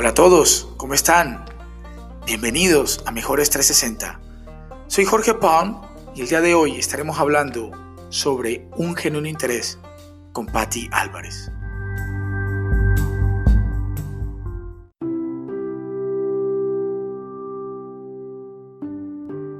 Hola a todos, ¿cómo están? Bienvenidos a Mejores 360. Soy Jorge Palm y el día de hoy estaremos hablando sobre un genuino interés con Patti Álvarez.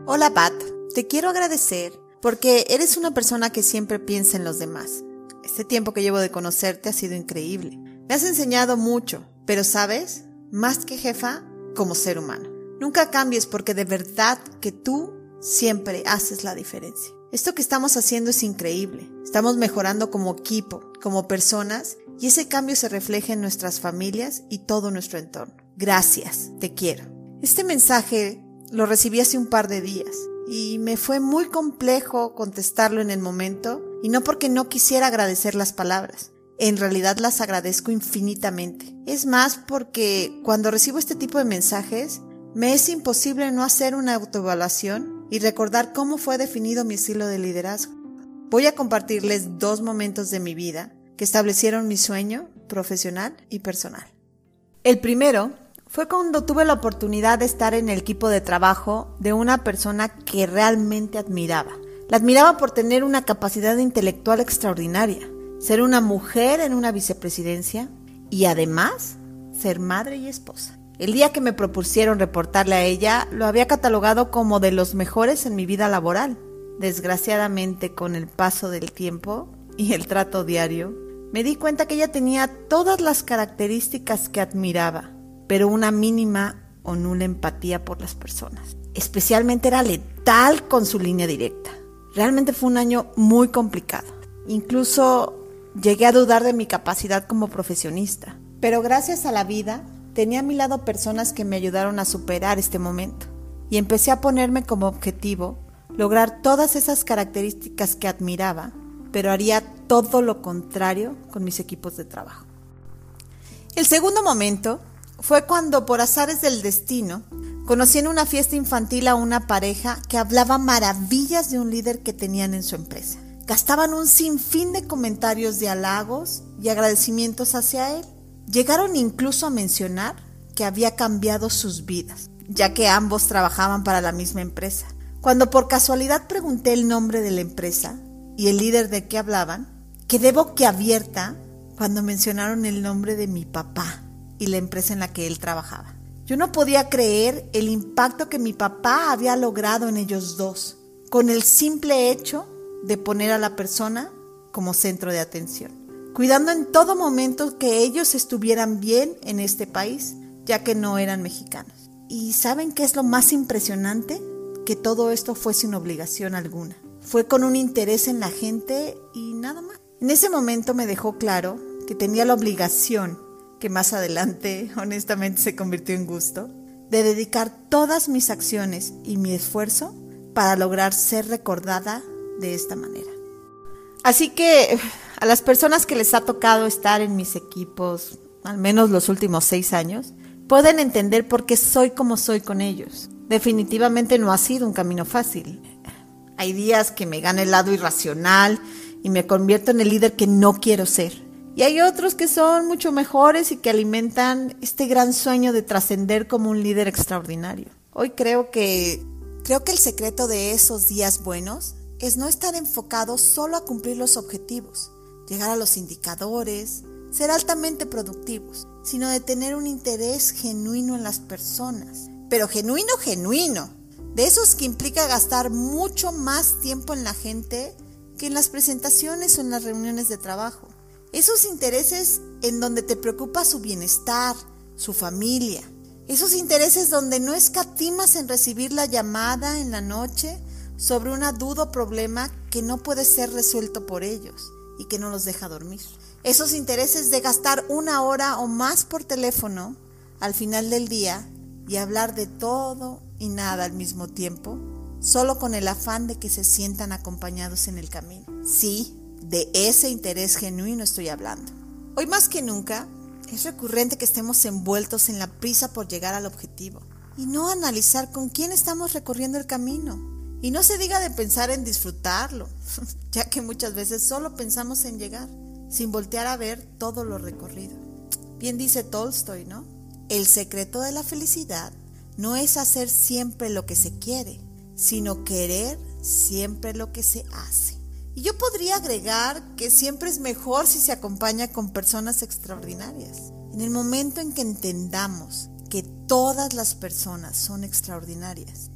Hola Pat, te quiero agradecer porque eres una persona que siempre piensa en los demás. Este tiempo que llevo de conocerte ha sido increíble. Me has enseñado mucho, pero sabes, más que jefa, como ser humano. Nunca cambies porque de verdad que tú siempre haces la diferencia. Esto que estamos haciendo es increíble. Estamos mejorando como equipo, como personas, y ese cambio se refleja en nuestras familias y todo nuestro entorno. Gracias, te quiero. Este mensaje lo recibí hace un par de días y me fue muy complejo contestarlo en el momento y no porque no quisiera agradecer las palabras. En realidad las agradezco infinitamente. Es más porque cuando recibo este tipo de mensajes me es imposible no hacer una autoevaluación y recordar cómo fue definido mi estilo de liderazgo. Voy a compartirles dos momentos de mi vida que establecieron mi sueño profesional y personal. El primero fue cuando tuve la oportunidad de estar en el equipo de trabajo de una persona que realmente admiraba. La admiraba por tener una capacidad intelectual extraordinaria, ser una mujer en una vicepresidencia y además ser madre y esposa. El día que me propusieron reportarle a ella, lo había catalogado como de los mejores en mi vida laboral. Desgraciadamente, con el paso del tiempo y el trato diario, me di cuenta que ella tenía todas las características que admiraba pero una mínima o nula empatía por las personas. Especialmente era letal con su línea directa. Realmente fue un año muy complicado. Incluso llegué a dudar de mi capacidad como profesionista. Pero gracias a la vida tenía a mi lado personas que me ayudaron a superar este momento. Y empecé a ponerme como objetivo lograr todas esas características que admiraba, pero haría todo lo contrario con mis equipos de trabajo. El segundo momento fue cuando, por azares del destino, conocí en una fiesta infantil a una pareja que hablaba maravillas de un líder que tenían en su empresa. Gastaban un sinfín de comentarios de halagos y agradecimientos hacia él. Llegaron incluso a mencionar que había cambiado sus vidas, ya que ambos trabajaban para la misma empresa. Cuando por casualidad pregunté el nombre de la empresa y el líder de qué hablaban, quedé boquiabierta cuando mencionaron el nombre de mi papá y la empresa en la que él trabajaba. Yo no podía creer el impacto que mi papá había logrado en ellos dos, con el simple hecho de poner a la persona como centro de atención, cuidando en todo momento que ellos estuvieran bien en este país, ya que no eran mexicanos. ¿Y saben qué es lo más impresionante? Que todo esto fue sin obligación alguna. Fue con un interés en la gente y nada más. En ese momento me dejó claro que tenía la obligación que más adelante honestamente se convirtió en gusto, de dedicar todas mis acciones y mi esfuerzo para lograr ser recordada de esta manera. Así que a las personas que les ha tocado estar en mis equipos, al menos los últimos seis años, pueden entender por qué soy como soy con ellos. Definitivamente no ha sido un camino fácil. Hay días que me gana el lado irracional y me convierto en el líder que no quiero ser. Y hay otros que son mucho mejores y que alimentan este gran sueño de trascender como un líder extraordinario. Hoy creo que creo que el secreto de esos días buenos es no estar enfocado solo a cumplir los objetivos, llegar a los indicadores, ser altamente productivos, sino de tener un interés genuino en las personas. Pero genuino, genuino. De esos que implica gastar mucho más tiempo en la gente que en las presentaciones o en las reuniones de trabajo. Esos intereses en donde te preocupa su bienestar, su familia. Esos intereses donde no escatimas en recibir la llamada en la noche sobre una duda o problema que no puede ser resuelto por ellos y que no los deja dormir. Esos intereses de gastar una hora o más por teléfono al final del día y hablar de todo y nada al mismo tiempo, solo con el afán de que se sientan acompañados en el camino. Sí, de ese interés genuino estoy hablando. Hoy más que nunca es recurrente que estemos envueltos en la prisa por llegar al objetivo y no analizar con quién estamos recorriendo el camino. Y no se diga de pensar en disfrutarlo, ya que muchas veces solo pensamos en llegar, sin voltear a ver todo lo recorrido. Bien dice Tolstoy, ¿no? el secreto de la felicidad no es hacer siempre lo que se quiere, sino querer siempre lo que se hace. Y yo podría agregar que siempre es mejor si se acompaña con personas extraordinarias. En el momento en que entendamos que todas las personas son extraordinarias,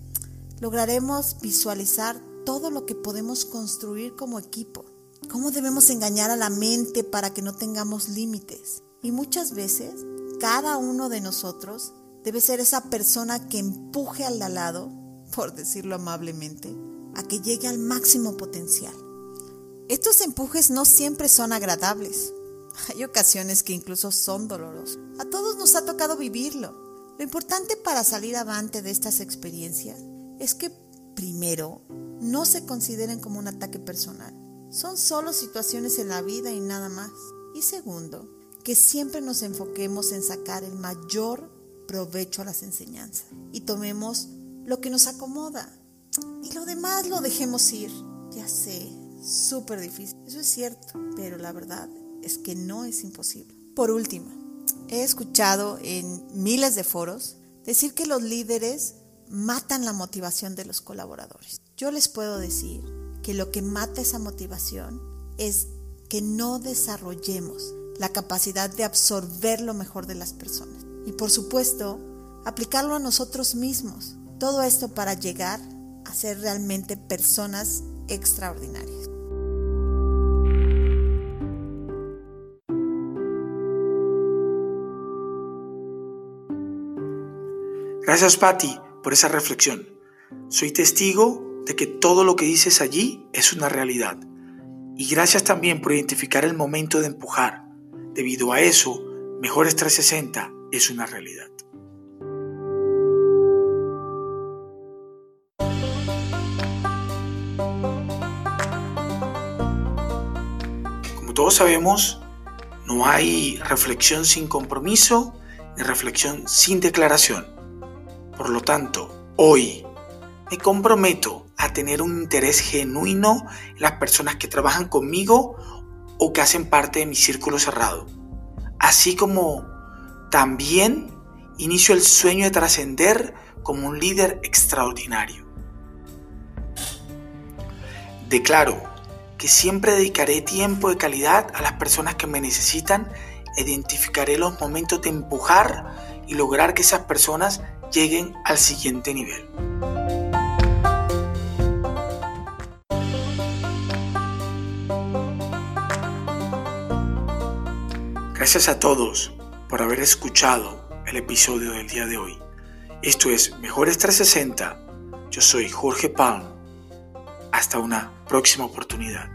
lograremos visualizar todo lo que podemos construir como equipo. Cómo debemos engañar a la mente para que no tengamos límites. Y muchas veces, cada uno de nosotros debe ser esa persona que empuje al lado, por decirlo amablemente, a que llegue al máximo potencial. Estos empujes no siempre son agradables. Hay ocasiones que incluso son dolorosos. A todos nos ha tocado vivirlo. Lo importante para salir avante de estas experiencias es que, primero, no se consideren como un ataque personal. Son solo situaciones en la vida y nada más. Y segundo, que siempre nos enfoquemos en sacar el mayor provecho a las enseñanzas y tomemos lo que nos acomoda y lo demás lo dejemos ir. Ya sé, súper difícil, eso es cierto, pero la verdad es que no es imposible. Por último, he escuchado en miles de foros decir que los líderes matan la motivación de los colaboradores. Yo les puedo decir que lo que mata esa motivación es que no desarrollemos la capacidad de absorber lo mejor de las personas. Y por supuesto, aplicarlo a nosotros mismos. Todo esto para llegar a ser realmente personas extraordinarias. Gracias, Patti, por esa reflexión. Soy testigo de que todo lo que dices allí es una realidad. Y gracias también por identificar el momento de empujar. Debido a eso, Mejores 360 es una realidad. Como todos sabemos, no hay reflexión sin compromiso ni reflexión sin declaración. Por lo tanto, hoy me comprometo a tener un interés genuino en las personas que trabajan conmigo o que hacen parte de mi círculo cerrado. Así como también inicio el sueño de trascender como un líder extraordinario. Declaro que siempre dedicaré tiempo de calidad a las personas que me necesitan, identificaré los momentos de empujar y lograr que esas personas lleguen al siguiente nivel. Gracias a todos por haber escuchado el episodio del día de hoy. Esto es Mejores 360. Yo soy Jorge Palm. Hasta una próxima oportunidad.